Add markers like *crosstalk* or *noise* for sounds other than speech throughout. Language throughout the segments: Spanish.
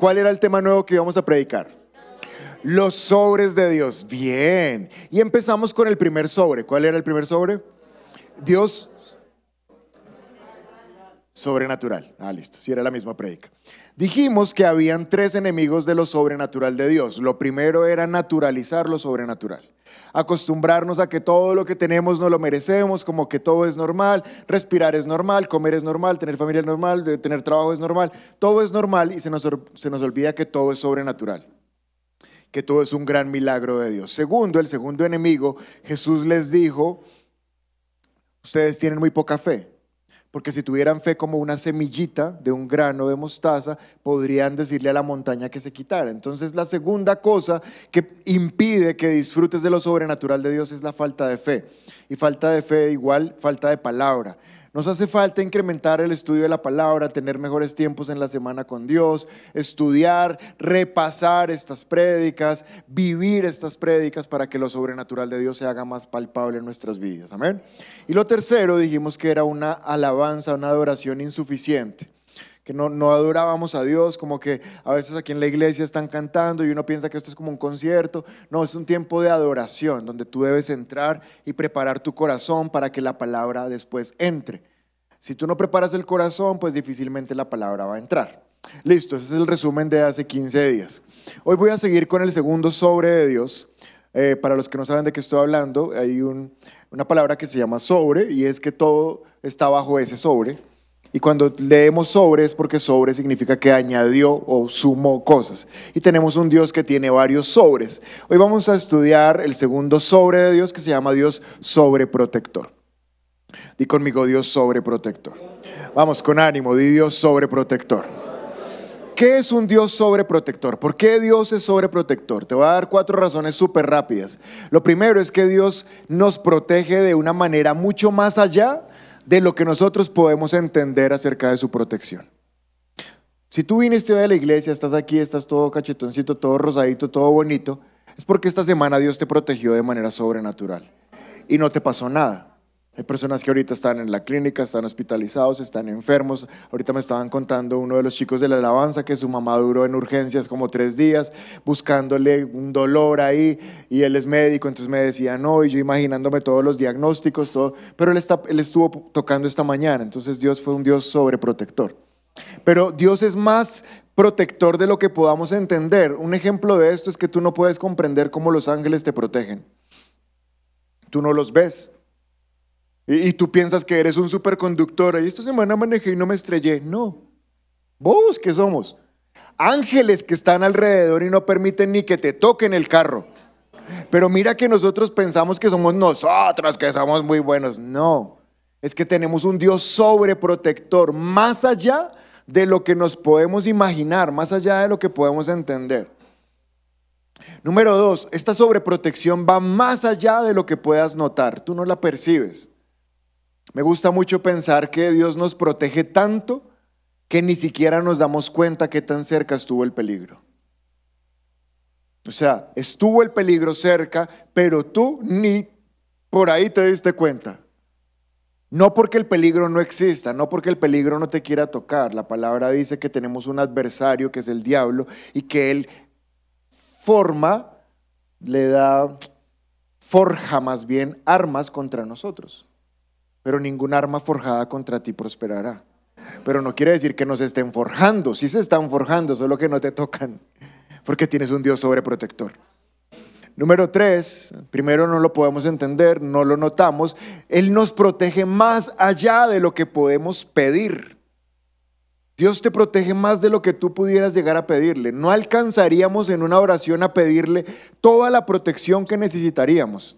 ¿cuál era el tema nuevo que íbamos a predicar? Los sobres de Dios. Bien. Y empezamos con el primer sobre. ¿Cuál era el primer sobre? Dios sobrenatural. Ah, listo. Si era la misma predica. Dijimos que habían tres enemigos de lo sobrenatural de Dios. Lo primero era naturalizar lo sobrenatural. Acostumbrarnos a que todo lo que tenemos no lo merecemos, como que todo es normal, respirar es normal, comer es normal, tener familia es normal, tener trabajo es normal. Todo es normal y se nos, se nos olvida que todo es sobrenatural que todo es un gran milagro de Dios. Segundo, el segundo enemigo, Jesús les dijo, ustedes tienen muy poca fe. Porque si tuvieran fe como una semillita de un grano de mostaza, podrían decirle a la montaña que se quitara. Entonces la segunda cosa que impide que disfrutes de lo sobrenatural de Dios es la falta de fe. Y falta de fe igual falta de palabra. Nos hace falta incrementar el estudio de la palabra, tener mejores tiempos en la semana con Dios, estudiar, repasar estas prédicas, vivir estas prédicas para que lo sobrenatural de Dios se haga más palpable en nuestras vidas. Amén. Y lo tercero dijimos que era una alabanza, una adoración insuficiente no, adorábamos a Dios, como que a veces aquí en la iglesia están cantando y uno piensa que esto es como un concierto. No, es un tiempo de adoración donde tú debes entrar y preparar tu corazón para que la palabra después entre. Si tú no preparas el corazón, pues difícilmente la palabra va a entrar. Listo, ese es el resumen de hace 15 días. Hoy voy a seguir con el segundo sobre de Dios. Eh, para los que no saben de qué estoy hablando, hay una palabra que se llama sobre y es que todo está bajo ese sobre. Y cuando leemos sobre es porque sobre significa que añadió o sumó cosas. Y tenemos un Dios que tiene varios sobres. Hoy vamos a estudiar el segundo sobre de Dios que se llama Dios sobreprotector. Di conmigo Dios sobreprotector. Vamos con ánimo, di Dios sobreprotector. ¿Qué es un Dios sobreprotector? ¿Por qué Dios es sobreprotector? Te voy a dar cuatro razones súper rápidas. Lo primero es que Dios nos protege de una manera mucho más allá de lo que nosotros podemos entender acerca de su protección. Si tú viniste hoy a la iglesia, estás aquí, estás todo cachetoncito, todo rosadito, todo bonito, es porque esta semana Dios te protegió de manera sobrenatural y no te pasó nada. Hay personas que ahorita están en la clínica, están hospitalizados, están enfermos. Ahorita me estaban contando uno de los chicos de la alabanza que su mamá duró en urgencias como tres días buscándole un dolor ahí y él es médico, entonces me decía no, y yo imaginándome todos los diagnósticos, todo, pero él, está, él estuvo tocando esta mañana, entonces Dios fue un Dios sobreprotector. Pero Dios es más protector de lo que podamos entender. Un ejemplo de esto es que tú no puedes comprender cómo los ángeles te protegen. Tú no los ves y, tú piensas que eres un superconductor. Y esta semana manejé y no me estrellé. No. ¿Vos qué somos? Ángeles que están alrededor y no permiten ni que te toquen el carro. Pero mira que nosotros pensamos que somos nosotros, que somos muy buenos. No. Es que tenemos un Dios sobreprotector, más allá de lo que nos podemos imaginar, más allá de lo que podemos entender. Número dos, esta sobreprotección va más allá de lo que puedas notar. Tú no la percibes. Me gusta mucho pensar que Dios nos protege tanto que ni siquiera nos damos cuenta qué tan cerca estuvo el peligro. O sea, estuvo el peligro cerca, pero tú ni por ahí te diste cuenta. No porque el peligro no exista, no porque el peligro no te quiera tocar. La palabra dice que tenemos un adversario que es el diablo y que él forma, le da, forja más bien armas contra nosotros pero ningún arma forjada contra ti prosperará. Pero no quiere decir que nos estén forjando, sí se están forjando, solo que no te tocan, porque tienes un Dios sobreprotector. Número tres, primero no lo podemos entender, no lo notamos, Él nos protege más allá de lo que podemos pedir. Dios te protege más de lo que tú pudieras llegar a pedirle. No alcanzaríamos en una oración a pedirle toda la protección que necesitaríamos.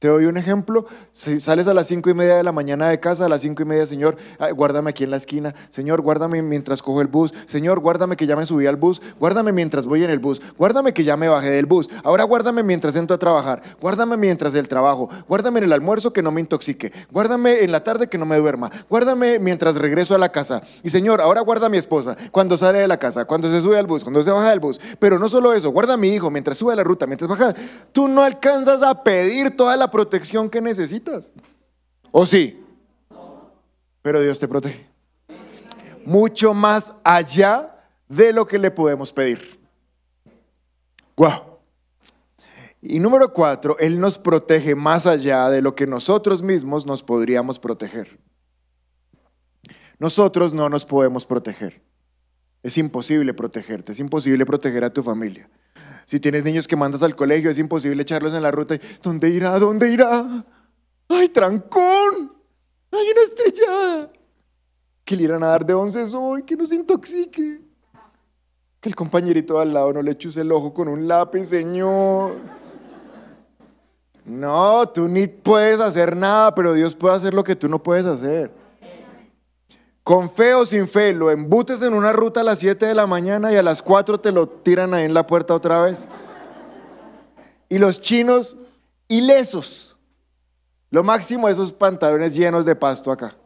Te doy un ejemplo, si sales a las cinco y media de la mañana de casa, a las cinco y media, Señor, guárdame aquí en la esquina, Señor, guárdame mientras cojo el bus, Señor, guárdame que ya me subí al bus, guárdame mientras voy en el bus, guárdame que ya me bajé del bus, ahora guárdame mientras entro a trabajar, guárdame mientras el trabajo, guárdame en el almuerzo que no me intoxique, guárdame en la tarde que no me duerma, guárdame mientras regreso a la casa. Y Señor, ahora guarda a mi esposa cuando sale de la casa, cuando se sube al bus, cuando se baja del bus, pero no solo eso, guarda a mi hijo mientras sube la ruta, mientras baja. Tú no alcanzas a pedir toda la protección que necesitas. ¿O sí? Pero Dios te protege. Mucho más allá de lo que le podemos pedir. Wow. Y número cuatro, Él nos protege más allá de lo que nosotros mismos nos podríamos proteger. Nosotros no nos podemos proteger. Es imposible protegerte, es imposible proteger a tu familia. Si tienes niños que mandas al colegio, es imposible echarlos en la ruta. ¿Dónde irá? ¿Dónde irá? ¡Ay, trancón! ¡Hay una estrellada! Que le irán a dar de once hoy, que no se intoxique. Que el compañerito al lado no le chuse el ojo con un lápiz, señor. No, tú ni puedes hacer nada, pero Dios puede hacer lo que tú no puedes hacer. Con fe o sin fe, lo embutes en una ruta a las 7 de la mañana y a las 4 te lo tiran ahí en la puerta otra vez. Y los chinos ilesos. Lo máximo esos pantalones llenos de pasto acá.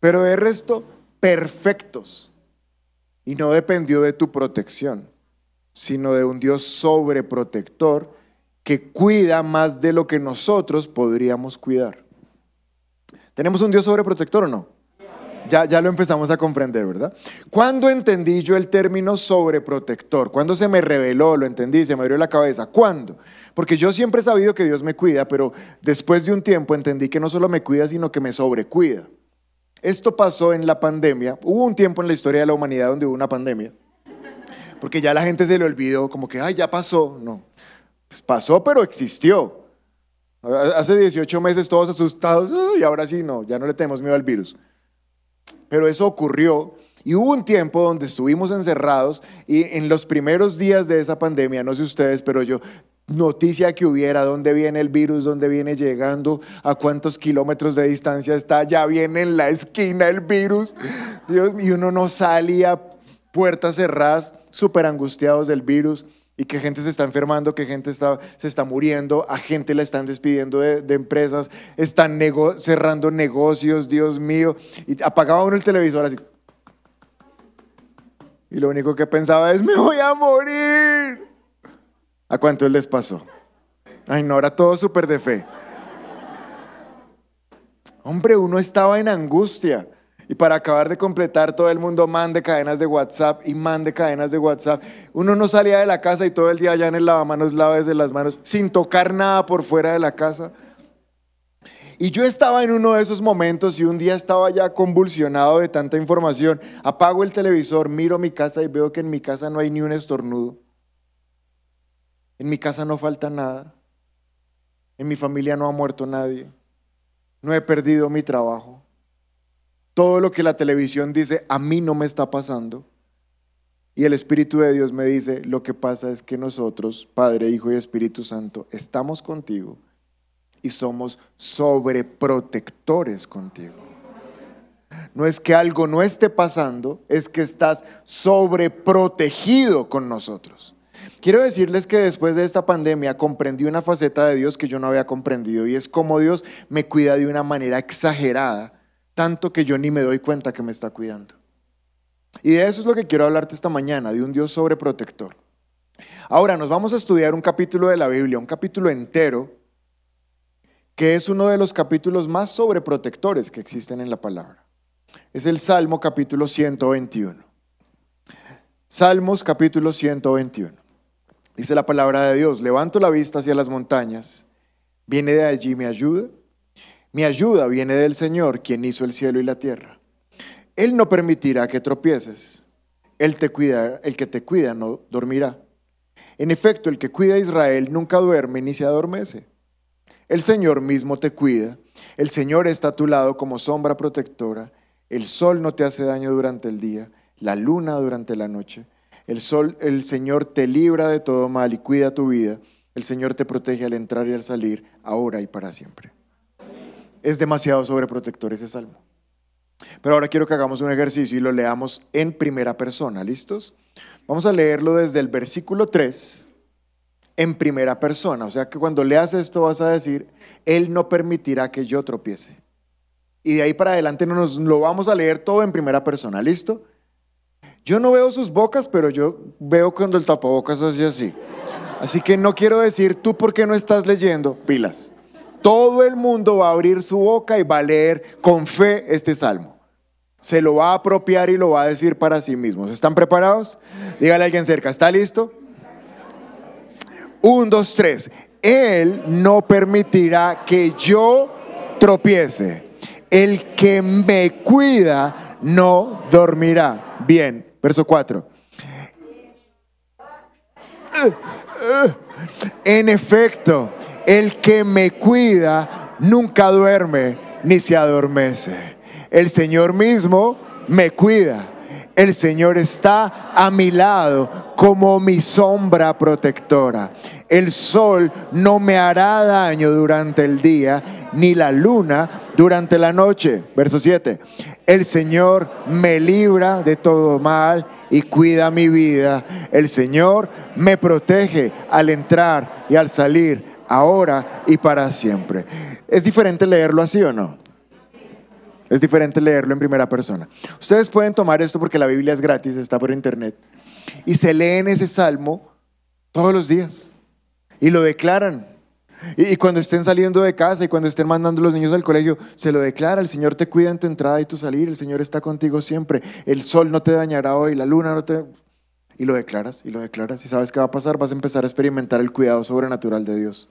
Pero de resto, perfectos. Y no dependió de tu protección, sino de un Dios sobreprotector que cuida más de lo que nosotros podríamos cuidar. ¿Tenemos un Dios sobreprotector o no? Ya, ya lo empezamos a comprender, ¿verdad? ¿Cuándo entendí yo el término sobreprotector? ¿Cuándo se me reveló, lo entendí, se me abrió la cabeza? ¿Cuándo? Porque yo siempre he sabido que Dios me cuida, pero después de un tiempo entendí que no solo me cuida, sino que me sobrecuida. Esto pasó en la pandemia. Hubo un tiempo en la historia de la humanidad donde hubo una pandemia. Porque ya la gente se le olvidó, como que, ay, ya pasó. No. Pues pasó, pero existió. Hace 18 meses todos asustados, y ahora sí, no, ya no le tenemos miedo al virus pero eso ocurrió. Y hubo un tiempo donde estuvimos encerrados y en los primeros días de esa pandemia, no sé ustedes, pero yo, noticia que hubiera, dónde viene el virus, dónde viene llegando, a cuántos kilómetros de distancia está, ya viene en la esquina el virus. Dios, y uno no salía, puertas cerradas, súper angustiados del virus y que gente se está enfermando, que gente está, se está muriendo, a gente la están despidiendo de, empresas, están cerrando negocios, Dios mío. Y apagaba uno el televisor así. Y lo único que pensaba es, me voy a morir. ¿A cuántos les pasó? Ay, no, era todo súper de fe. Hombre, uno estaba en angustia. Y para acabar de completar, todo el mundo mande cadenas de WhatsApp y mande cadenas de WhatsApp. Uno no salía de la casa y todo el día allá en el lavamanos lava desde las manos, sin tocar nada por fuera de la casa. Y yo estaba en uno de esos momentos y un día estaba ya convulsionado de tanta información. Apago el televisor, miro mi casa y veo que en mi casa no hay ni un estornudo. En mi casa no falta nada. En mi familia no ha muerto nadie. No he perdido mi trabajo. Todo lo que la televisión dice a mí no me está pasando. Y el Espíritu de Dios me dice, lo que pasa es que nosotros, Padre, Hijo y Espíritu Santo, estamos contigo y somos sobreprotectores contigo. No es que algo no esté pasando, es que estás sobreprotegido con nosotros. Quiero decirles que después de esta pandemia comprendí una faceta de Dios que yo no había comprendido y es como Dios me cuida de una manera exagerada tanto que yo ni me doy cuenta que me está cuidando. Y de eso es lo que quiero hablarte esta mañana, de un Dios sobreprotector. Ahora nos vamos a estudiar un capítulo de la Biblia, un capítulo entero, que es uno de los capítulos más sobreprotectores que existen en la palabra. Es el Salmo capítulo 121. Salmos capítulo 121. Dice la palabra de Dios, levanto la vista hacia las montañas, viene de allí mi ayuda. Mi ayuda viene del Señor, quien hizo el cielo y la tierra. Él no permitirá que tropieces. Él te cuida, el que te cuida no dormirá. En efecto, el que cuida a Israel nunca duerme ni se adormece. El Señor mismo te cuida. El Señor está a tu lado como sombra protectora. El sol no te hace daño durante el día, la luna durante la noche. El sol, el Señor te libra de todo mal y cuida tu vida. El Señor te protege al entrar y al salir, ahora y para siempre es demasiado sobreprotector ese salmo. Pero ahora quiero que hagamos un ejercicio y lo leamos en primera persona, ¿listos? Vamos a leerlo desde el versículo 3 en primera persona. O sea que cuando leas esto vas a decir, Él no permitirá que yo tropiece. Y de ahí para adelante nos lo vamos a leer todo en primera persona, ¿listo? Yo no veo sus bocas, pero yo veo cuando el tapabocas hace así. Así que no quiero decir, tú por qué no estás leyendo, pilas. Todo el mundo va a abrir su boca y va a leer con fe este salmo. Se lo va a apropiar y lo va a decir para sí mismo. ¿Están preparados? Dígale a alguien cerca, ¿está listo? Un, dos, tres. Él no permitirá que yo tropiece. El que me cuida no dormirá. Bien, verso 4. En efecto, el que me cuida nunca duerme ni se adormece. El Señor mismo me cuida. El Señor está a mi lado como mi sombra protectora. El sol no me hará daño durante el día, ni la luna durante la noche. Verso 7. El Señor me libra de todo mal y cuida mi vida. El Señor me protege al entrar y al salir, ahora y para siempre. ¿Es diferente leerlo así o no? Es diferente leerlo en primera persona. Ustedes pueden tomar esto porque la Biblia es gratis, está por internet. Y se leen ese salmo todos los días. Y lo declaran. Y, cuando estén saliendo de casa y cuando estén mandando los niños al colegio, se lo declara. El Señor te cuida en tu entrada y tu salir. El Señor está contigo siempre. El sol no te dañará hoy, la luna no te... Y lo declaras, y lo declaras. Y sabes qué va a pasar, vas a empezar a experimentar el cuidado sobrenatural de Dios.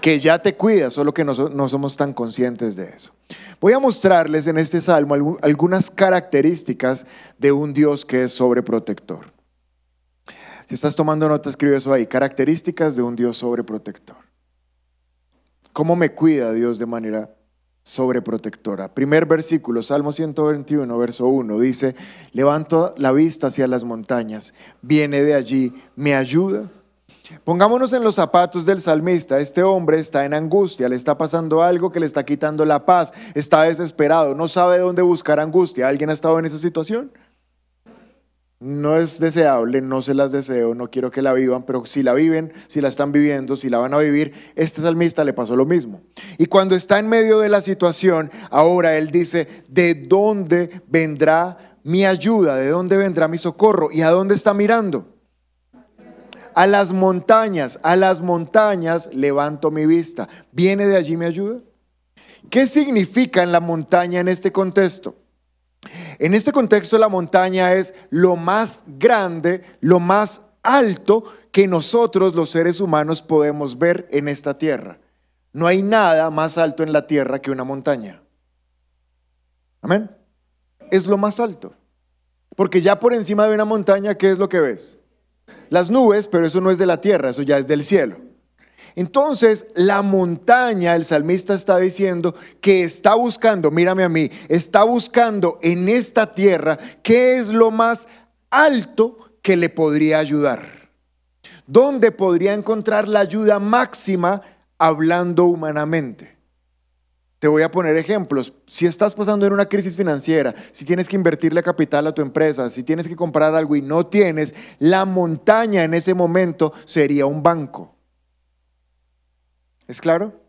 Que ya te cuida, solo que no, no somos tan conscientes de eso. Voy a mostrarles en este salmo algunas características de un Dios que es sobreprotector. Si estás tomando nota, escribe eso ahí. Características de un Dios sobreprotector. ¿Cómo me cuida Dios de manera sobreprotectora? Primer versículo, Salmo 121, verso 1, dice, levanto la vista hacia las montañas, viene de allí, me ayuda. Pongámonos en los zapatos del salmista. Este hombre está en angustia, le está pasando algo que le está quitando la paz, está desesperado, no sabe dónde buscar angustia. ¿Alguien ha estado en esa situación? no es deseable, no se las deseo, no quiero que la vivan, pero si la viven, si la están viviendo, si la van a vivir, este salmista le pasó lo mismo. Y cuando está en medio de la situación, ahora él dice, ¿de dónde vendrá mi ayuda? ¿De dónde vendrá mi socorro? ¿Y a dónde está mirando? A las montañas, a las montañas levanto mi vista. ¿Viene de allí mi ayuda? ¿Qué significa en la montaña en este contexto? En este contexto la montaña es lo más grande, lo más alto que nosotros los seres humanos podemos ver en esta tierra. No hay nada más alto en la tierra que una montaña. Amén. Es lo más alto. Porque ya por encima de una montaña, ¿qué es lo que ves? Las nubes, pero eso no es de la tierra, eso ya es del cielo. Entonces, la montaña, el salmista está diciendo que está buscando, mírame a mí, está buscando en esta tierra qué es lo más alto que le podría ayudar. ¿Dónde podría encontrar la ayuda máxima hablando humanamente? Te voy a poner ejemplos. Si estás pasando en una crisis financiera, si tienes que invertirle capital a tu empresa, si tienes que comprar algo y no tienes, la montaña en ese momento sería un banco. ¿Es claro?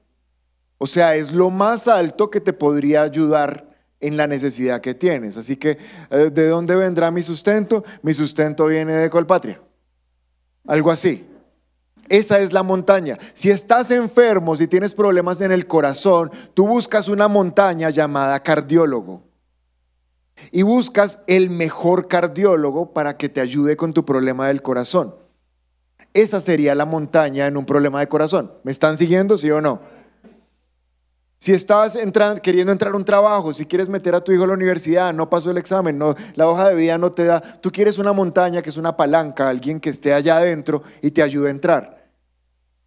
O sea, es lo más alto que te podría ayudar en la necesidad que tienes. Así que, eh, ¿de dónde vendrá mi sustento? Mi sustento viene de Colpatria. Algo así. Esa es la montaña. Si estás enfermo, si tienes problemas en el corazón, tú buscas una montaña llamada cardiólogo. Y buscas el mejor cardiólogo para que te ayude con tu problema del corazón. Esa sería la montaña en un problema de corazón. ¿Me están siguiendo, sí o no? Si estabas queriendo entrar a un trabajo, si quieres meter a tu hijo a la universidad, no pasó el examen, no, la hoja de vida no te da, tú quieres una montaña que es una palanca, alguien que esté allá adentro y te ayude a entrar,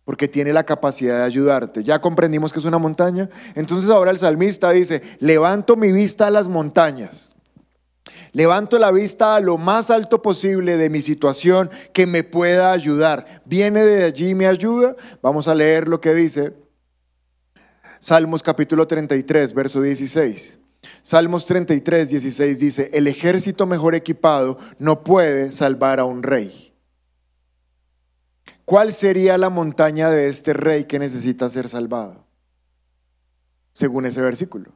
porque tiene la capacidad de ayudarte. ¿Ya comprendimos que es una montaña? Entonces ahora el salmista dice, levanto mi vista a las montañas. Levanto la vista a lo más alto posible de mi situación que me pueda ayudar. ¿Viene de allí mi ayuda? Vamos a leer lo que dice Salmos capítulo 33, verso 16. Salmos 33, 16 dice, el ejército mejor equipado no puede salvar a un rey. ¿Cuál sería la montaña de este rey que necesita ser salvado? Según ese versículo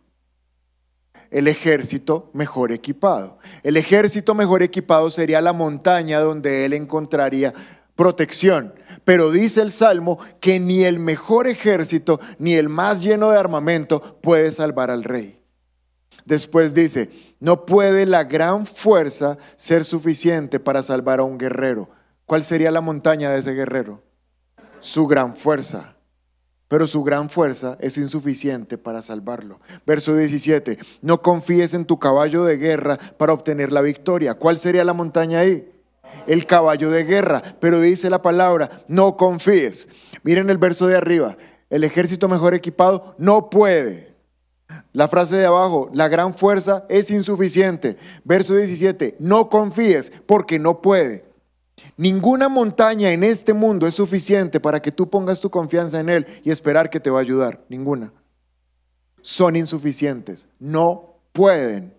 el ejército mejor equipado. El ejército mejor equipado sería la montaña donde él encontraría protección. Pero dice el Salmo que ni el mejor ejército, ni el más lleno de armamento puede salvar al rey. Después dice, no puede la gran fuerza ser suficiente para salvar a un guerrero. ¿Cuál sería la montaña de ese guerrero? Su gran fuerza. Pero su gran fuerza es insuficiente para salvarlo. Verso 17, no confíes en tu caballo de guerra para obtener la victoria. ¿Cuál sería la montaña ahí? El caballo de guerra. Pero dice la palabra, no confíes. Miren el verso de arriba, el ejército mejor equipado no puede. La frase de abajo, la gran fuerza es insuficiente. Verso 17, no confíes porque no puede. Ninguna montaña en este mundo es suficiente para que tú pongas tu confianza en Él y esperar que te va a ayudar. Ninguna. Son insuficientes. No pueden.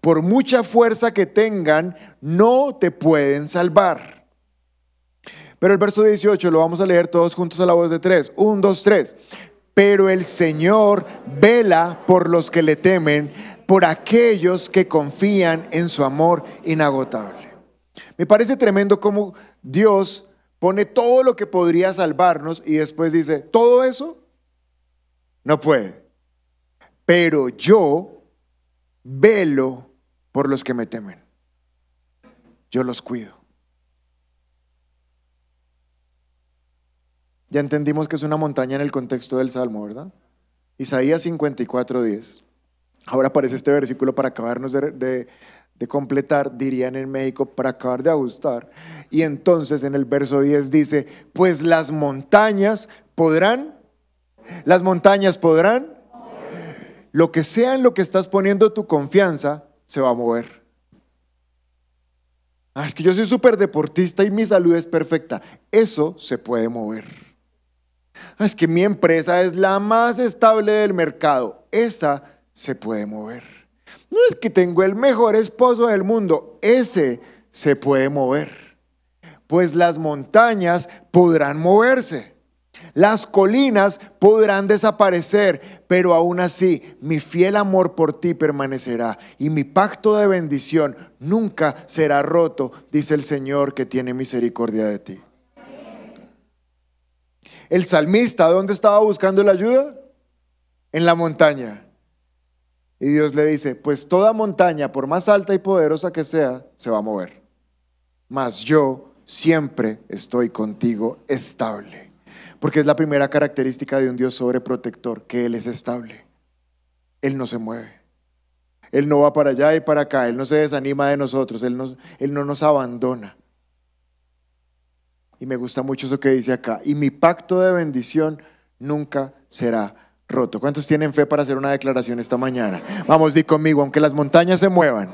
Por mucha fuerza que tengan, no te pueden salvar. Pero el verso 18 lo vamos a leer todos juntos a la voz de tres. Un, dos, tres pero el Señor vela por los que le temen, por aquellos que confían en su amor inagotable. Me parece tremendo cómo Dios pone todo lo que podría salvarnos y después dice, todo eso no puede. Pero yo velo por los que me temen. Yo los cuido. Ya entendimos que es una montaña en el contexto del Salmo, ¿verdad? Isaías 54:10. Ahora aparece este versículo para acabarnos de, de, completar, dirían en México, para acabar de ajustar. Y entonces en el verso 10 dice, pues las montañas podrán, las montañas podrán, lo que sea en lo que estás poniendo tu confianza, se va a mover. Ah, es que yo soy súper deportista y mi salud es perfecta. Eso se puede mover. Ah, es que mi empresa es la más estable del mercado. Esa se puede mover. No es que tengo el mejor esposo del mundo. Ese se puede mover. Pues las montañas podrán moverse. Las colinas podrán desaparecer, pero aún así mi fiel amor por ti permanecerá y mi pacto de bendición nunca será roto, dice el Señor que tiene misericordia de ti. El salmista, ¿dónde estaba buscando la ayuda? En la montaña. Y Dios le dice, pues toda montaña, por más alta y poderosa que sea, se va a mover. Mas yo siempre estoy contigo estable. Porque es la primera característica de un Dios sobreprotector, que Él es estable. Él no se mueve. Él no va para allá y para acá. Él no se desanima de nosotros. Él, él no nos abandona. Y me gusta mucho eso que dice acá. Y mi pacto de bendición nunca será roto. ¿Cuántos tienen fe para hacer una declaración esta mañana? Vamos, di conmigo, aunque las montañas se muevan.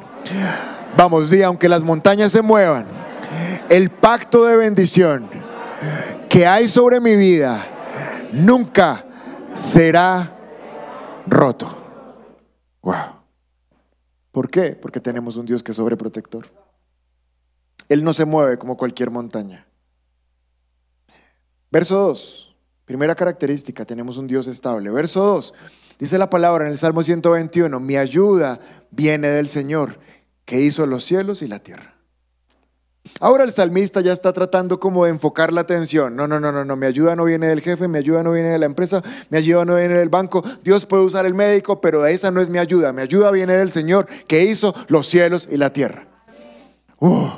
Vamos, di, aunque las montañas se muevan. El pacto de bendición que hay sobre mi vida nunca será roto. Wow. ¿Por qué? Porque tenemos un Dios que es sobreprotector. Él no se mueve como cualquier montaña. Verso 2, primera característica, tenemos un Dios estable. Verso 2, dice la palabra en el Salmo 121, mi ayuda viene del Señor, que hizo los cielos y la tierra. Ahora el salmista ya está tratando como de enfocar la atención. No, no, no, no, no, mi ayuda no viene del jefe, mi ayuda no viene de la empresa, mi ayuda no viene del banco. Dios puede usar el médico, pero esa no es mi ayuda. Mi ayuda viene del Señor que hizo los cielos y la tierra. Uh.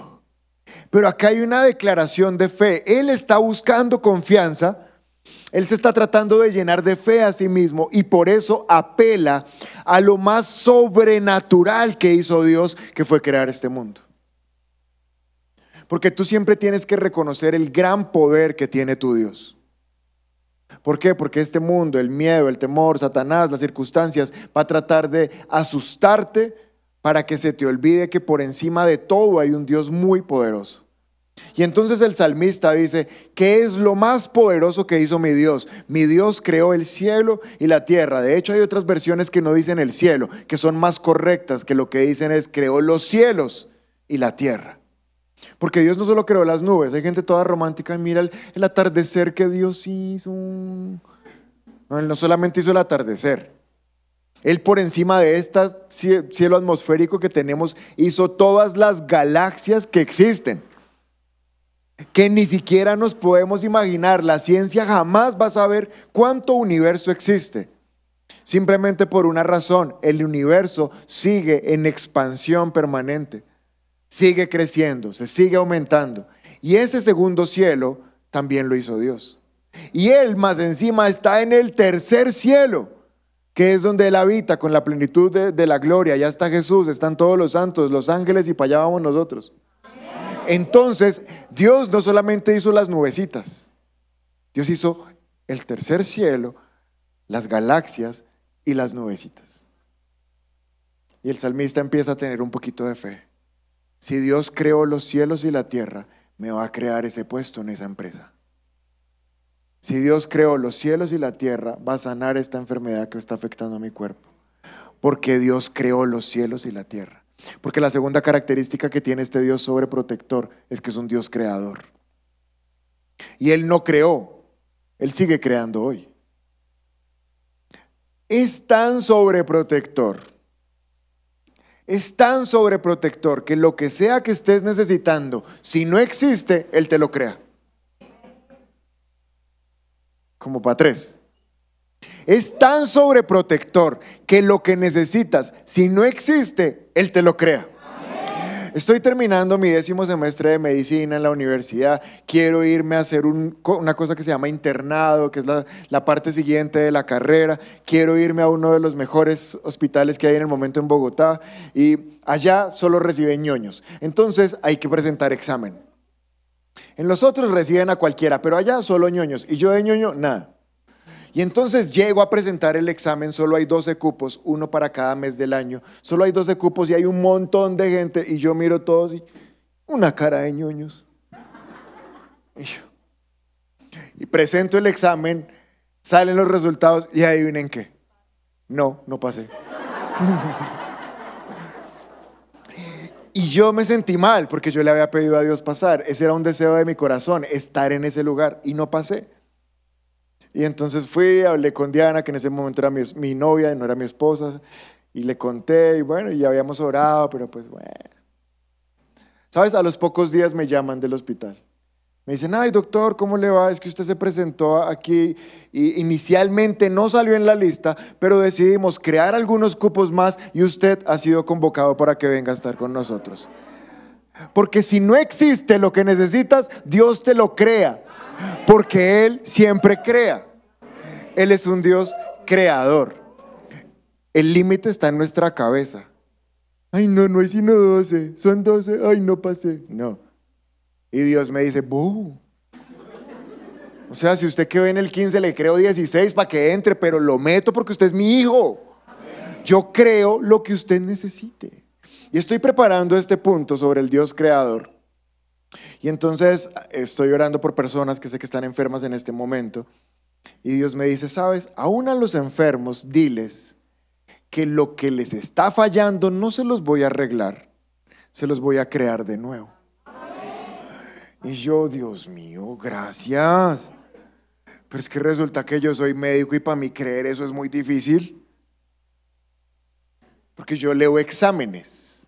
Pero acá hay una declaración de fe. Él está buscando confianza. Él se está tratando de llenar de fe a sí mismo y por eso apela a lo más sobrenatural que hizo Dios, que fue crear este mundo. Porque tú siempre tienes que reconocer el gran poder que tiene tu Dios. ¿Por qué? Porque este mundo, el miedo, el temor, Satanás, las circunstancias, va a tratar de asustarte para que se te olvide que por encima de todo hay un Dios muy poderoso. Y entonces el salmista dice, ¿qué es lo más poderoso que hizo mi Dios? Mi Dios creó el cielo y la tierra. De hecho hay otras versiones que no dicen el cielo, que son más correctas, que lo que dicen es creó los cielos y la tierra. Porque Dios no solo creó las nubes, hay gente toda romántica y mira el, atardecer que Dios hizo. No, Él no solamente hizo el atardecer, Él por encima de este cielo atmosférico que tenemos hizo todas las galaxias que existen que ni siquiera nos podemos imaginar. La ciencia jamás va a saber cuánto universo existe. Simplemente por una razón, el universo sigue en expansión permanente, sigue creciendo, se sigue aumentando. Y ese segundo cielo también lo hizo Dios. Y Él más encima está en el tercer cielo, que es donde Él habita con la plenitud de, la gloria. Ya está Jesús, están todos los santos, los ángeles y para allá vamos nosotros. Entonces, Dios no solamente hizo las nubecitas, Dios hizo el tercer cielo, las galaxias y las nubecitas. Y el salmista empieza a tener un poquito de fe. Si Dios creó los cielos y la tierra, me va a crear ese puesto en esa empresa. Si Dios creó los cielos y la tierra, va a sanar esta enfermedad que está afectando a mi cuerpo. Porque Dios creó los cielos y la tierra. Porque la segunda característica que tiene este Dios sobreprotector es que es un Dios creador. Y Él no creó, Él sigue creando hoy. Es tan sobreprotector, es tan sobreprotector que lo que sea que estés necesitando, si no existe, Él te lo crea. Como para tres. Es tan sobreprotector que lo que necesitas, si no existe, Él te lo crea. Estoy terminando mi décimo semestre de medicina en la universidad. Quiero irme a hacer una cosa que se llama internado, que es la, la, parte siguiente de la carrera. Quiero irme a uno de los mejores hospitales que hay en el momento en Bogotá. Y allá solo reciben ñoños. Entonces hay que presentar examen. En los otros reciben a cualquiera, pero allá solo ñoños. Y yo de ñoño, nada. Y entonces llego a presentar el examen, solo hay 12 cupos, uno para cada mes del año. Solo hay 12 cupos y hay un montón de gente y yo miro todos y una cara de ñoños. Y, presento el examen, salen los resultados y adivinen qué. No, no pasé. *laughs* Y yo me sentí mal porque yo le había pedido a Dios pasar. Ese era un deseo de mi corazón, estar en ese lugar y no pasé. Y entonces fui, hablé con Diana, que en ese momento era mi, novia, no era mi esposa, y le conté, y bueno, ya habíamos orado, pero pues bueno. ¿Sabes? A los pocos días me llaman del hospital. Me dicen, ay doctor, ¿cómo le va? Es que usted se presentó aquí y inicialmente no salió en la lista, pero decidimos crear algunos cupos más y usted ha sido convocado para que venga a estar con nosotros. Porque si no existe lo que necesitas, Dios te lo crea, porque Él siempre crea. Él es un Dios creador. El límite está en nuestra cabeza. Ay, no, no hay sino 12. Son 12. Ay, no pasé. No. Y Dios me dice, ¡buh! O sea, si usted quedó en el 15, le creo 16 para que entre, pero lo meto porque usted es mi hijo. Yo creo lo que usted necesite. Y estoy preparando este punto sobre el Dios creador. Y entonces estoy orando por personas que sé que están enfermas en este momento. Y Dios me dice, sabes, aún a los enfermos, diles que lo que les está fallando no se los voy a arreglar, se los voy a crear de nuevo. Y yo, Dios mío, gracias. Pero es que resulta que yo soy médico y para mí creer eso es muy difícil. Porque yo leo exámenes,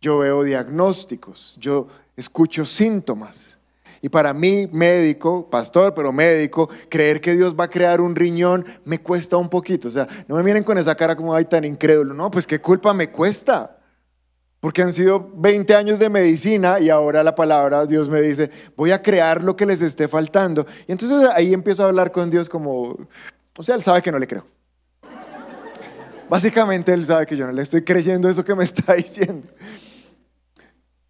yo veo diagnósticos, yo escucho síntomas. Y para mí, médico, pastor, pero médico, creer que Dios va a crear un riñón me cuesta un poquito. O sea, no me miren con esa cara como, ay, tan incrédulo. No, pues qué culpa me cuesta. Porque han sido 20 años de medicina y ahora la palabra, Dios me dice, voy a crear lo que les esté faltando. Y entonces ahí empiezo a hablar con Dios como, o sea, Él sabe que no le creo. Básicamente Él sabe que yo no le estoy creyendo eso que me está *laughs* diciendo.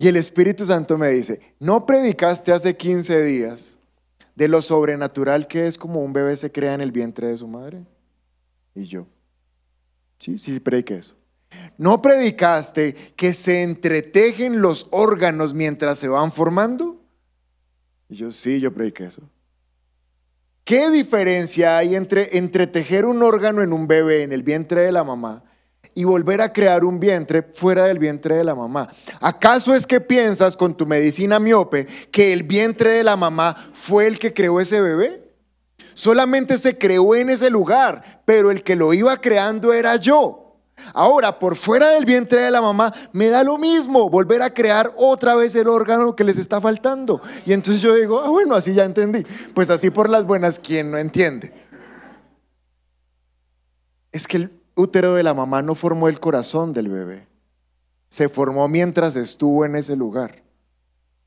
Y el Espíritu Santo me dice, ¿no predicaste hace 15 días de lo sobrenatural que es como un bebé se crea en el vientre de su madre? Y yo, sí, sí, prediqué eso. ¿No predicaste que se entretejen los órganos mientras se van formando? Y yo, sí, yo prediqué eso. ¿Qué diferencia hay entre entretejer un órgano en un bebé en el vientre de la mamá y volver a crear un vientre fuera del vientre de la mamá. ¿Acaso es que piensas con tu medicina miope que el vientre de la mamá fue el que creó ese bebé? Solamente se creó en ese lugar, pero el que lo iba creando era yo. Ahora, por fuera del vientre de la mamá, me da lo mismo volver a crear otra vez el órgano que les está faltando. Y entonces yo digo, ah, bueno, así ya entendí. Pues así por las buenas, ¿quién no entiende? es que el útero de la mamá no formó el corazón del bebé. Se formó mientras estuvo en ese lugar.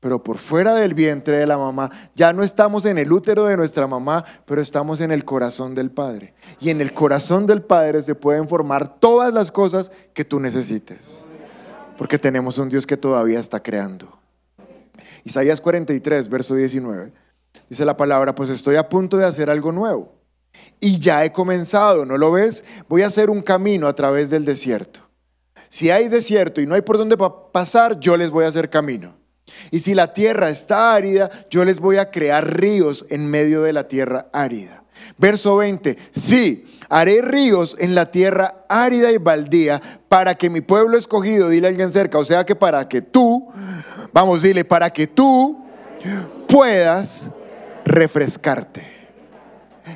Pero por fuera del vientre de la mamá, ya no estamos en el útero de nuestra mamá, pero estamos en el corazón del Padre. Y en el corazón del Padre se pueden formar todas las cosas que tú necesites. Porque tenemos un Dios que todavía está creando. Isaías 43, verso 19. Dice la palabra, pues estoy a punto de hacer algo nuevo. Y ya he comenzado, ¿no lo ves? Voy a hacer un camino a través del desierto. Si hay desierto y no hay por dónde pasar, yo les voy a hacer camino. Y si la tierra está árida, yo les voy a crear ríos en medio de la tierra árida. Verso 20, sí, haré ríos en la tierra árida y baldía para que mi pueblo escogido, dile a alguien cerca, o sea que para que tú, vamos, dile, para que tú puedas refrescarte.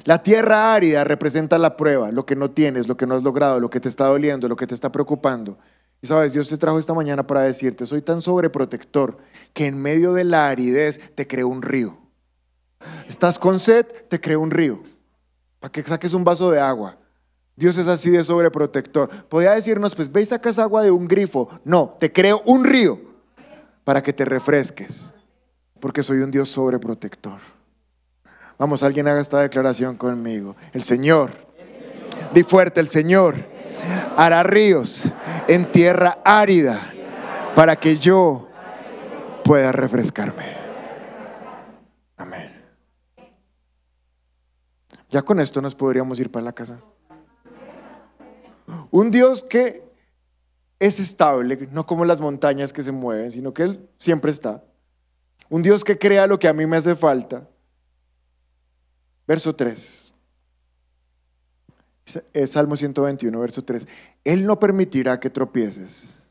La tierra árida representa la prueba, lo que no tienes, lo que no has logrado, lo que te está doliendo, lo que te está preocupando. Y sabes, Dios te trajo esta mañana para decirte, soy tan sobreprotector que en medio de la aridez te creo un río. Estás con sed, te creo un río. Para que saques un vaso de agua. Dios es así de sobreprotector. Podría decirnos, pues ve y sacas agua de un grifo. No, te creo un río para que te refresques. Porque soy un Dios sobreprotector. Vamos, alguien haga esta declaración conmigo. El Señor, di fuerte, el Señor hará ríos en tierra árida para que yo pueda refrescarme. Amén. Ya con esto nos podríamos ir para la casa. Un Dios que es estable, no como las montañas que se mueven, sino que Él siempre está. Un Dios que crea lo que a mí me hace falta. Verso 3. Es Salmo 121, verso 3. Él no permitirá que tropieces.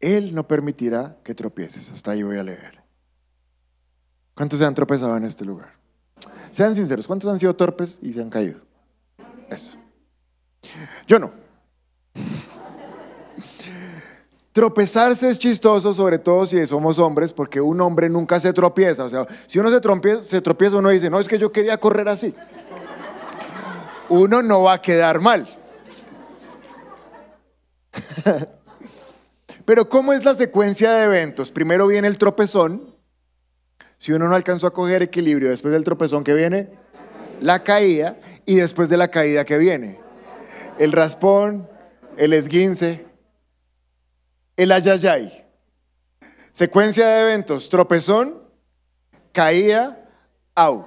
Él no permitirá que tropieces. Hasta ahí voy a leer. ¿Cuántos se han tropezado en este lugar? Sean sinceros, ¿cuántos han sido torpes y se han caído? Eso. Yo no. Tropezarse es chistoso, sobre todo si somos hombres, porque un hombre nunca se tropieza. O sea, si uno se tropieza, se tropieza, uno dice, no, es que yo quería correr así. Uno no va a quedar mal. *laughs* Pero ¿cómo es la secuencia de eventos? Primero viene el tropezón. Si uno no alcanzó a coger equilibrio, después del tropezón que viene, la caída, y después de la caída que viene, el raspón, el esguince, el ayayay. Secuencia de eventos, tropezón, caída, au.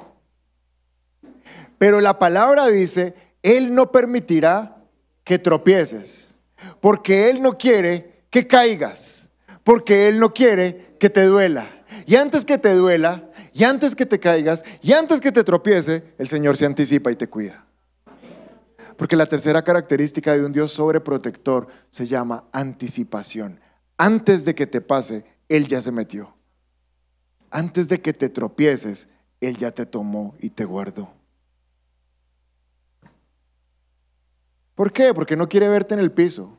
Pero la palabra dice, Él no permitirá que tropieces, porque Él no quiere que caigas, porque Él no quiere que te duela. Y antes que te duela, y antes que te caigas, y antes que te tropiece, el Señor se anticipa y te cuida. Porque la tercera característica de un Dios sobreprotector se llama anticipación. Antes de que te pase, Él ya se metió. Antes de que te tropieces, Él ya te tomó y te guardó. ¿Por qué? Porque no quiere verte en el piso.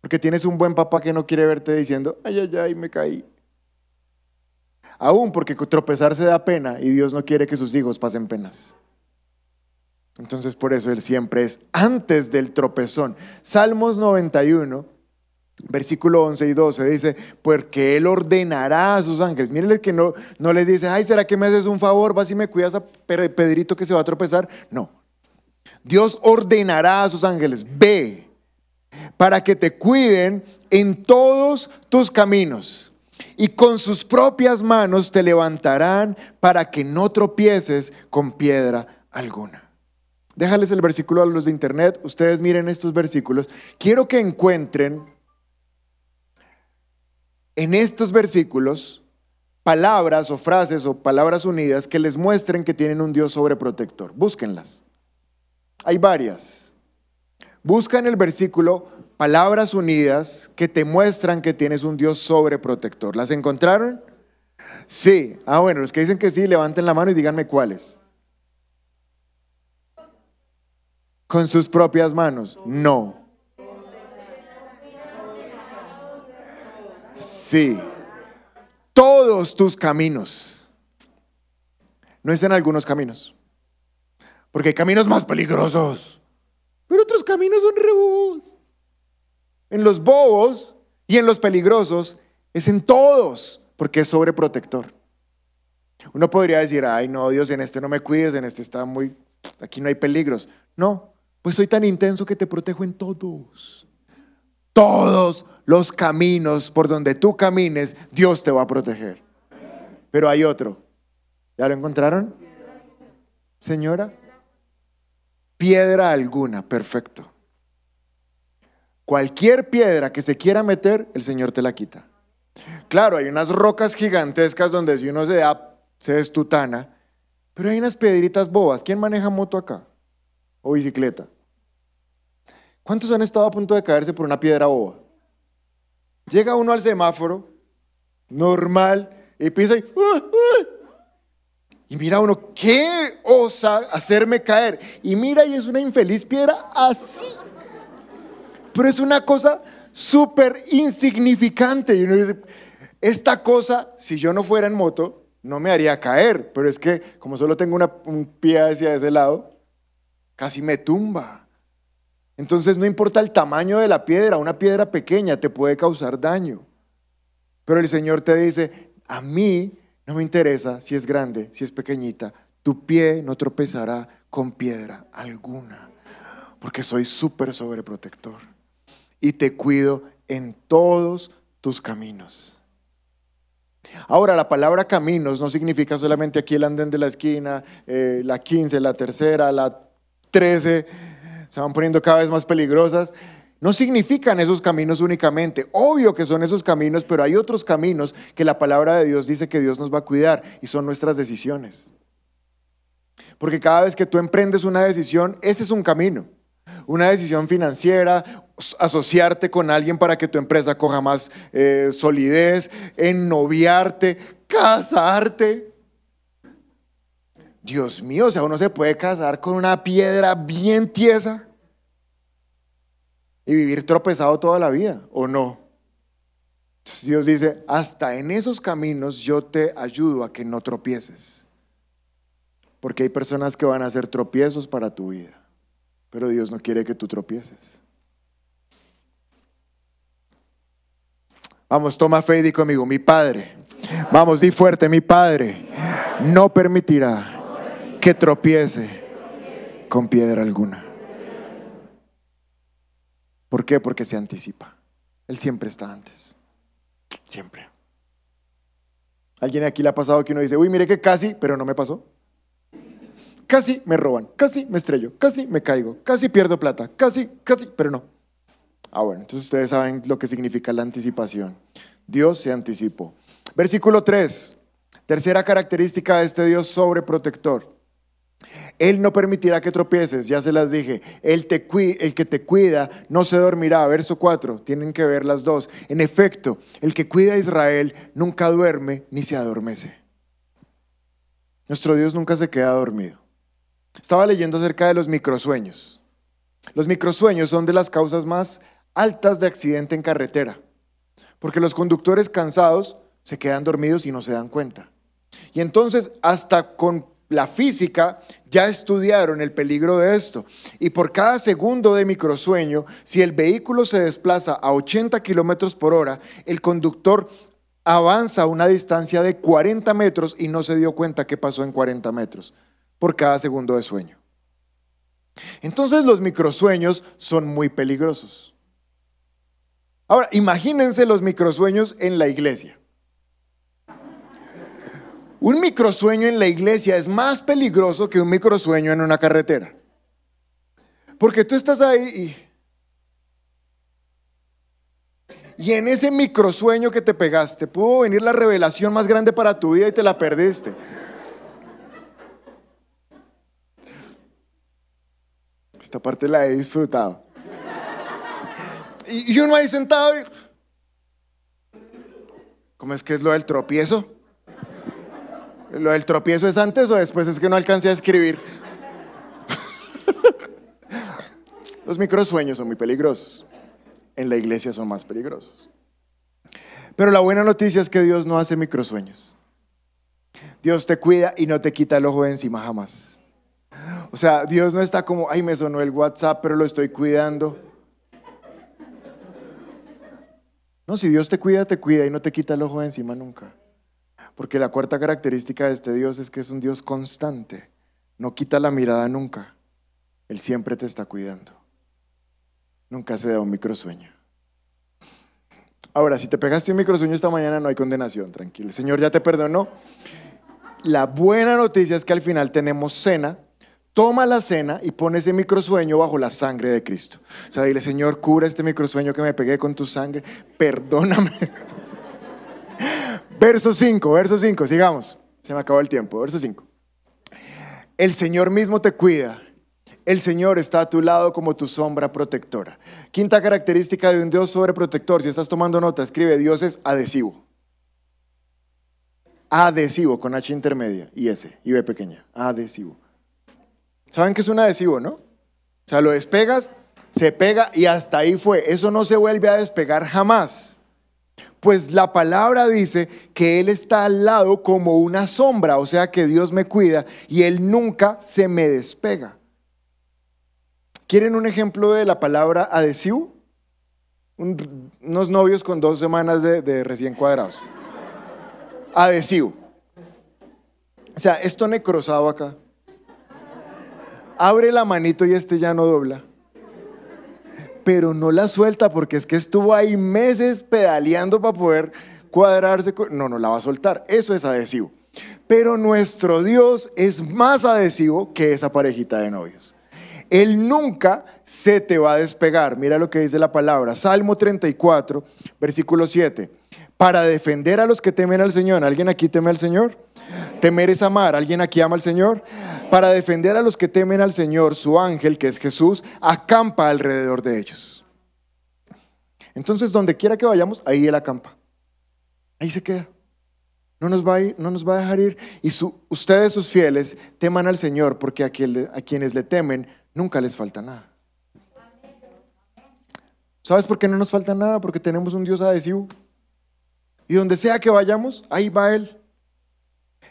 Porque tienes un buen papá que no quiere verte diciendo, ay, ay, ay, me caí. Aún porque tropezarse da pena y Dios no quiere que sus hijos pasen penas. Entonces por eso Él siempre es antes del tropezón. Salmos 91, versículo 11 y 12 dice, porque Él ordenará a sus ángeles. Mírenle que no, no les dice, ay, ¿será que me haces un favor? ¿Vas y me cuidas a Pedrito que se va a tropezar? No. Dios ordenará a sus ángeles, ve, para que te cuiden en todos tus caminos. Y con sus propias manos te levantarán para que no tropieces con piedra alguna. Déjales el versículo a los de internet. Ustedes miren estos versículos. Quiero que encuentren en estos versículos palabras o frases o palabras unidas que les muestren que tienen un Dios sobreprotector. Búsquenlas. Hay varias. Busca en el versículo palabras unidas que te muestran que tienes un Dios sobreprotector. ¿Las encontraron? Sí. Ah, bueno, los que dicen que sí, levanten la mano y díganme cuáles. Con sus propias manos. No. Sí. Todos tus caminos. No es en algunos caminos. Porque hay caminos más peligrosos. pero otros caminos son rebobos. En los bobos y en los peligrosos es en todos, porque es sobreprotector. Uno podría decir, ay no, Dios, en este no me cuides, en este está muy, aquí no hay peligros. No, pues soy tan intenso que te protejo en todos. Todos los caminos por donde tú camines, Dios te va a proteger. Pero hay otro. ¿Ya lo encontraron? Señora, piedra alguna, perfecto. Cualquier piedra que se quiera meter, el Señor te la quita. Claro, hay unas rocas gigantescas donde si uno se da, se destutana, pero hay unas piedritas bobas. ¿Quién maneja moto acá? ¿O bicicleta? ¿Cuántos han estado a punto de caerse por una piedra boba? Llega uno al semáforo, normal, y pisa y... Y mira uno, ¿qué osa hacerme caer? Y mira, y es una infeliz piedra así. Pero es una cosa súper insignificante. Y uno dice, esta cosa, si yo no fuera en moto, no me haría caer. Pero es que, como solo tengo un pie hacia ese lado, casi me tumba. Entonces no importa el tamaño de la piedra, una piedra pequeña te puede causar daño. Pero el Señor te dice, a mí no me interesa si es grande, si es pequeñita, tu pie no tropezará con piedra alguna, porque soy súper sobreprotector y te cuido en todos tus caminos. Ahora, la palabra caminos no significa solamente aquí el andén de la esquina, eh, la 15, la tercera, la 13, se van poniendo cada vez más peligrosas. No significan esos caminos únicamente. Obvio que son esos caminos, pero hay otros caminos que la palabra de Dios dice que Dios nos va a cuidar y son nuestras decisiones. Porque cada vez que tú emprendes una decisión, ese es un camino. Una decisión financiera, asociarte con alguien para que tu empresa coja más eh, solidez, ennoviarte, casarte. Dios mío, o sea, uno se puede casar con una piedra bien tiesa y vivir tropezado toda la vida, ¿o no? Dios dice, hasta en esos caminos yo te ayudo a que no tropieces. Porque hay personas que van a hacer tropiezos para tu vida, pero Dios no quiere que tú tropieces. Vamos, toma fe y di conmigo, mi Padre. Vamos, di fuerte, mi Padre no permitirá que tropiece con piedra alguna. ¿Por qué? Porque se anticipa. Él siempre está antes. Siempre. ¿Alguien aquí le ha pasado que uno dice, uy, mire que casi, pero no me pasó? Casi me roban, casi me estrello, casi me caigo, casi pierdo plata, casi, casi, pero no. Ah, bueno, entonces ustedes saben lo que significa la anticipación. Dios se anticipó. Versículo 3. Tercera característica de este Dios sobreprotector. Él no permitirá que tropieces, ya se las dije. Él te, el que te cuida no se dormirá. Verso 4, tienen que ver las dos. En efecto, el que cuida a Israel nunca duerme ni se adormece. Nuestro Dios nunca se queda dormido. Estaba leyendo acerca de los microsueños. Los microsueños son de las causas más altas de accidente en carretera, porque los conductores cansados se quedan dormidos y no se dan cuenta. Y entonces, hasta con la física ya estudiaron el peligro de esto. Y por cada segundo de microsueño, si el vehículo se desplaza a 80 kilómetros por hora, el conductor avanza a una distancia de 40 metros y no se dio cuenta qué pasó en 40 metros por cada segundo de sueño. Entonces los microsueños son muy peligrosos. Ahora, imagínense los microsueños en la iglesia. Un microsueño en la iglesia es más peligroso que un microsueño en una carretera. Porque tú estás ahí y, y en ese microsueño que te pegaste pudo venir la revelación más grande para tu vida y te la perdiste. Esta parte la he disfrutado. Y, uno ahí sentado y... ¿Cómo es que es lo del tropiezo? ¿Lo del tropiezo es antes o después? Es que no alcancé a escribir. *laughs* Los microsueños son muy peligrosos. En la iglesia son más peligrosos. Pero la buena noticia es que Dios no hace microsueños. Dios te cuida y no te quita el ojo de encima jamás. O sea, Dios no está como, ay, me sonó el WhatsApp, pero lo estoy cuidando. No, si Dios te cuida, te cuida y no te quita el ojo de encima nunca. Porque la cuarta característica de este Dios es que es un Dios constante. No quita la mirada nunca. Él siempre te está cuidando. Nunca se da un microsueño. Ahora, si te pegaste un microsueño esta mañana, no hay condenación, tranquilo. Señor ya te perdonó. La buena noticia es que al final tenemos cena. Toma la cena y pone ese microsueño bajo la sangre de Cristo. O sea, dile, Señor, cura este microsueño que me pegué con tu sangre. Perdóname. Verso 5, verso 5, sigamos. Se me acabó el tiempo. Verso 5. El Señor mismo te cuida el Señor está a tu lado como tu sombra protectora. Quinta característica de un Dios sobreprotector, si estás tomando nota, escribe Dios es adhesivo. Adhesivo con H intermedia y S y B pequeña. Adhesivo. ¿Saben qué es un adhesivo, no? O sea, lo despegas, se pega y hasta ahí fue. Eso no se vuelve a despegar jamás. Pues la palabra dice que Él está al lado como una sombra, o sea que Dios me cuida y Él nunca se me despega. ¿Quieren un ejemplo de la palabra adhesivo? unos novios con dos semanas de, recién cuadrados. Adhesivo. O sea, esto necrosado acá. Abre la manito y este ya no dobla. Pero no la suelta porque es que estuvo ahí meses pedaleando para poder cuadrarse. No, no la va a soltar. Eso es adhesivo. Pero nuestro Dios es más adhesivo que esa parejita de novios. Él nunca se te va a despegar. Mira lo que dice la palabra. Salmo 34, versículo 7. Para defender a los que temen al Señor. ¿Alguien aquí teme al Señor? Temer es amar. ¿Alguien aquí ama al Señor? Para defender a los que temen al Señor, su ángel, que es Jesús, acampa alrededor de ellos. Entonces, donde quiera que vayamos, ahí Él acampa. Ahí se queda. No nos va a, no nos va a dejar ir. Y ustedes, sus fieles, teman al Señor, porque a quienes le temen nunca les falta nada. ¿Sabes por qué no nos falta nada? Porque tenemos un Dios adhesivo. Y donde sea que vayamos, ahí va Él.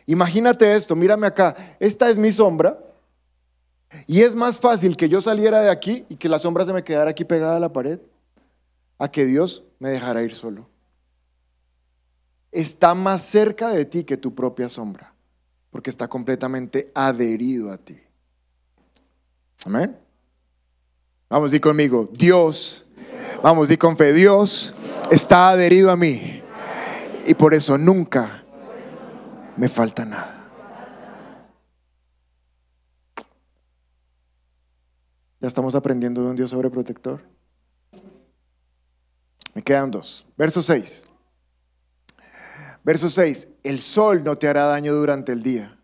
Imagínate esto, mírame acá, esta es mi sombra. Y es más fácil que yo saliera de aquí y que la sombra se me quedara aquí pegada a la pared, a que Dios me dejara ir solo. Está más cerca de ti que tu propia sombra, porque está completamente adherido a ti. Amén. Vamos, di conmigo, Dios, vamos, di con fe, Dios está adherido a mí y por eso nunca me falta nada. Ya estamos aprendiendo de un Dios sobreprotector. Me quedan dos. Verso 6. Verso 6. El sol no te hará daño durante el día,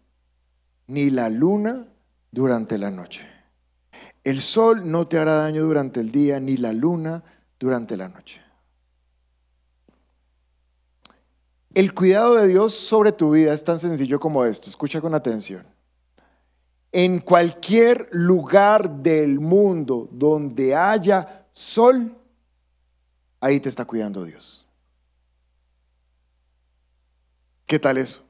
ni la luna durante la noche. El sol no te hará daño durante el día, ni la luna durante la noche. El cuidado de Dios sobre tu vida es tan sencillo como esto. Escucha con atención. En cualquier lugar del mundo donde haya sol, ahí te está cuidando Dios. ¿Qué tal eso?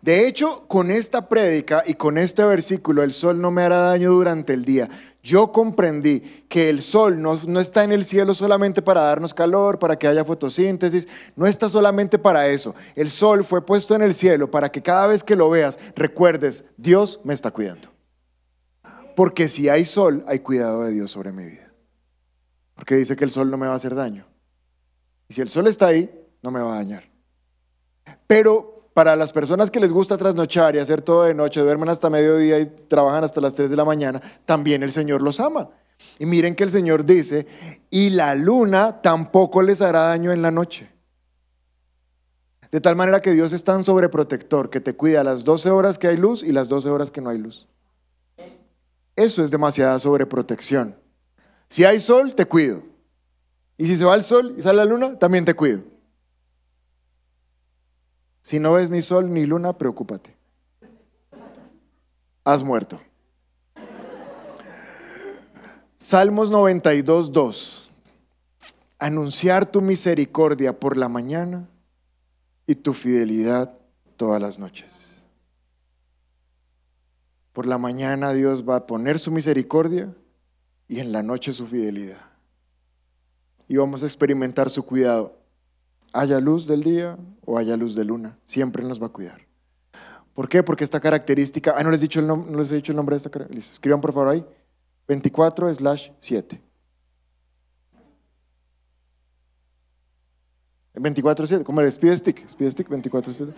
De hecho, con esta prédica y con este versículo, el sol no me hará daño durante el día. Yo comprendí que el sol no, no, está en el cielo solamente para darnos calor, para que haya fotosíntesis, no está solamente para eso. El sol fue puesto en el cielo para que cada vez que lo veas recuerdes, Dios me está cuidando. Porque si hay sol, hay cuidado de Dios sobre mi vida. Porque dice que el sol no me va a hacer daño. Y si el sol está ahí, no me va a dañar. Pero para las personas que les gusta trasnochar y hacer todo de noche, duermen hasta mediodía y trabajan hasta las 3 de la mañana, también el Señor los ama. Y miren que el Señor dice, y la luna tampoco les hará daño en la noche. De tal manera que Dios es tan sobreprotector que te cuida las 12 horas que hay luz y las 12 horas que no hay luz. Eso es demasiada sobreprotección. Si hay sol, te cuido. Y si se va el sol y sale la luna, también te cuido. Si no ves ni sol ni luna, preocúpate. Has muerto. Salmos 92, 2. Anunciar tu misericordia por la mañana y tu fidelidad todas las noches. Por la mañana Dios va a poner su misericordia y en la noche su fidelidad. Y vamos a experimentar su cuidado. Haya luz del día o haya luz de luna, siempre nos va a cuidar. ¿Por qué? Porque esta característica, ah, no les he dicho el, no les he dicho el nombre de esta característica. Escriban por favor ahí, 24 slash 7. 24-7, como el speed stick, speed stick 24-7.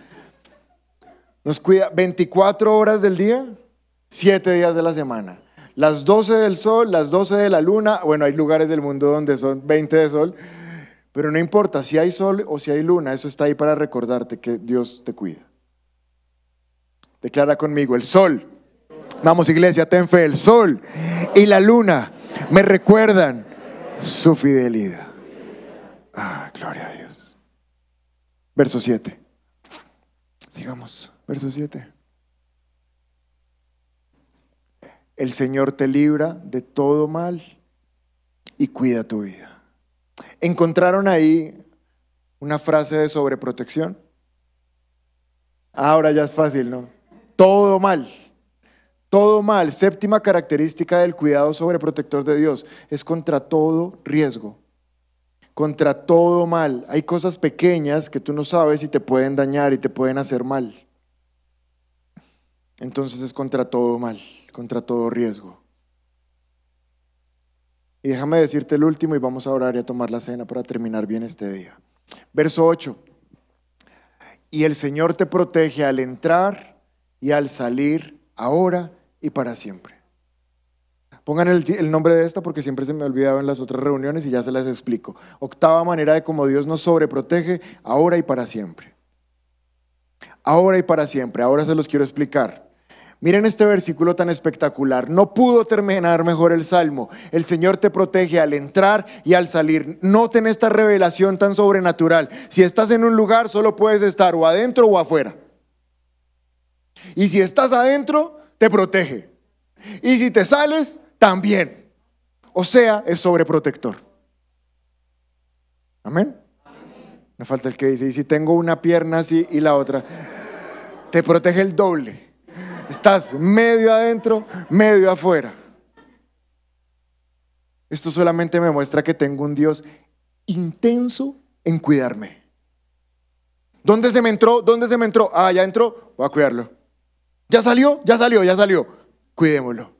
Nos cuida 24 horas del día, 7 días de la semana. Las 12 del sol, las 12 de la luna, bueno, hay lugares del mundo donde son 20 de sol, pero no importa si hay sol o si hay luna, eso está ahí para recordarte que Dios te cuida. Declara conmigo, el sol. Vamos iglesia, ten fe, el sol y la luna me recuerdan su fidelidad. Ah, gloria a Dios. Verso 7. Sigamos, verso 7. El Señor te libra de todo mal y cuida tu vida. ¿Encontraron ahí una frase de sobreprotección? Ahora ya es fácil, ¿no? Todo mal. Todo mal. Séptima característica del cuidado sobreprotector de Dios es contra todo riesgo. Contra todo mal. Hay cosas pequeñas que tú no sabes y te pueden dañar y te pueden hacer mal. Entonces es contra todo mal, contra todo riesgo. Y déjame decirte el último y vamos a orar y a tomar la cena para terminar bien este día. Verso 8. Y el Señor te protege al entrar y al salir ahora y para siempre. Pongan el, nombre de esta porque siempre se me olvidaba en las otras reuniones y ya se las explico. Octava manera de cómo Dios nos sobreprotege ahora y para siempre. Ahora y para siempre. Ahora se los quiero explicar. Miren este versículo tan espectacular. No pudo terminar mejor el salmo. El Señor te protege al entrar y al salir. Noten esta revelación tan sobrenatural. Si estás en un lugar, solo puedes estar o adentro o afuera. Y si estás adentro, te protege. Y si te sales, también. O sea, es sobreprotector. Amén. Me falta el que dice, y si tengo una pierna así y la otra, te protege el doble. Estás medio adentro, medio afuera. Esto solamente me muestra que tengo un Dios intenso en cuidarme. ¿Dónde se me entró? ¿Dónde se me entró? Ah, ya entró, voy a cuidarlo. Ya salió, ya salió, ya salió. Cuidémoslo.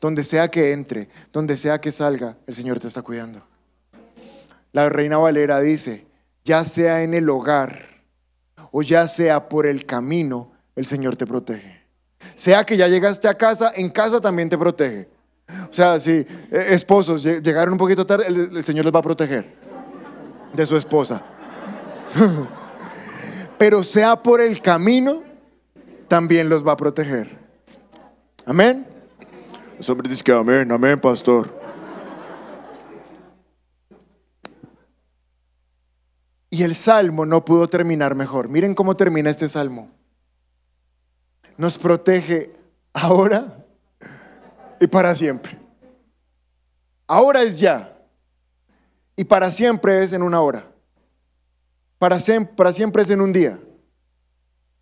Donde sea que entre, donde sea que salga, el Señor te está cuidando. La reina Valera dice, ya sea en el hogar o ya sea por el camino, el Señor te protege. Sea que ya llegaste a casa, en casa también te protege. O sea, si eh, esposos llegaron un poquito tarde, el, el Señor les va a proteger de su esposa. *laughs* Pero sea por el camino, también los va a proteger. Amén. Los hombres dicen que amén, amén, pastor. Y el salmo no pudo terminar mejor. Miren cómo termina este salmo. Nos protege ahora y para siempre. Ahora es ya. Y para siempre es en una hora. Para, para siempre es en un día.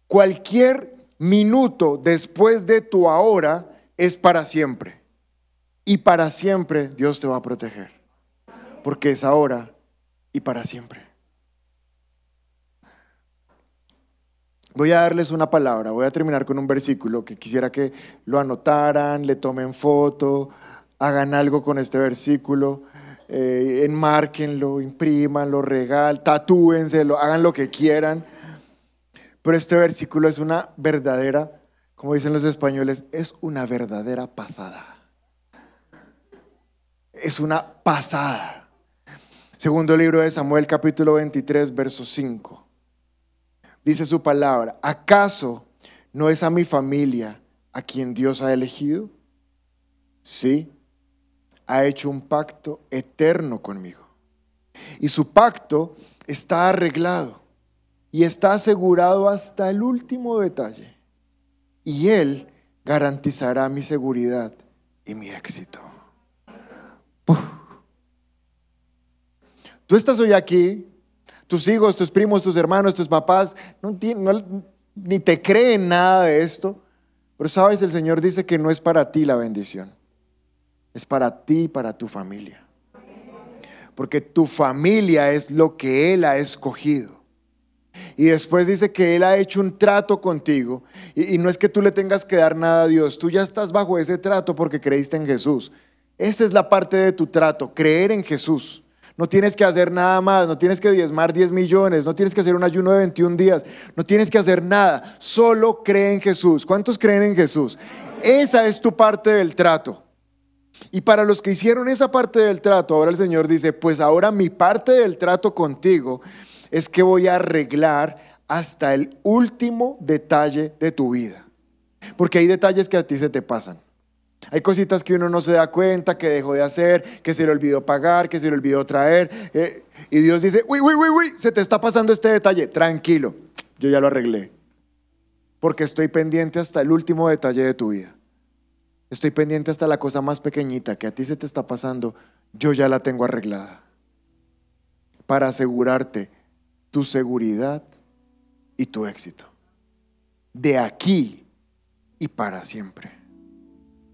Cualquier minuto después de tu ahora es para siempre. Y para siempre Dios te va a proteger. Porque es ahora y para siempre. Voy a darles una palabra, voy a terminar con un versículo que quisiera que lo anotaran, le tomen foto, hagan algo con este versículo, eh, enmárquenlo, imprimanlo, regal, tatúenselo, hagan lo que quieran. Pero este versículo es una verdadera, como dicen los españoles, es una verdadera pasada. Es una pasada. Segundo libro de Samuel, capítulo 23, verso 5. Dice su palabra, ¿acaso no es a mi familia a quien Dios ha elegido? Sí, ha hecho un pacto eterno conmigo. Y su pacto está arreglado y está asegurado hasta el último detalle. Y Él garantizará mi seguridad y mi éxito. Tú estás hoy aquí, tus hijos, tus primos, tus hermanos, tus papás, ni te creen nada de esto, Pero sabes, el Señor dice que no es para ti la bendición, es para ti y para tu familia. Porque tu familia es lo que Él ha escogido. Y después dice que Él ha hecho un trato contigo. Y, no es que tú le tengas que dar nada a Dios, tú ya estás bajo ese trato porque creíste en Jesús. Esa es la parte de tu trato, creer en Jesús. No tienes que hacer nada más, no tienes que diezmar 10 millones, no tienes que hacer un ayuno de 21 días, no tienes que hacer nada, solo cree en Jesús. ¿Cuántos creen en Jesús? Esa es tu parte del trato. Y para los que hicieron esa parte del trato, ahora el Señor dice, pues ahora mi parte del trato contigo es que voy a arreglar hasta el último detalle de tu vida. Porque hay detalles que a ti se te pasan. Hay cositas que uno no se da cuenta, que dejó de hacer, que se le olvidó pagar, que se le olvidó traer. Eh, y Dios dice, uy, uy, uy, uy, se te está pasando este detalle. Tranquilo, yo ya lo arreglé. Porque estoy pendiente hasta el último detalle de tu vida. Estoy pendiente hasta la cosa más pequeñita que a ti se te está pasando. Yo ya la tengo arreglada. Para asegurarte tu seguridad y tu éxito. De aquí y para siempre.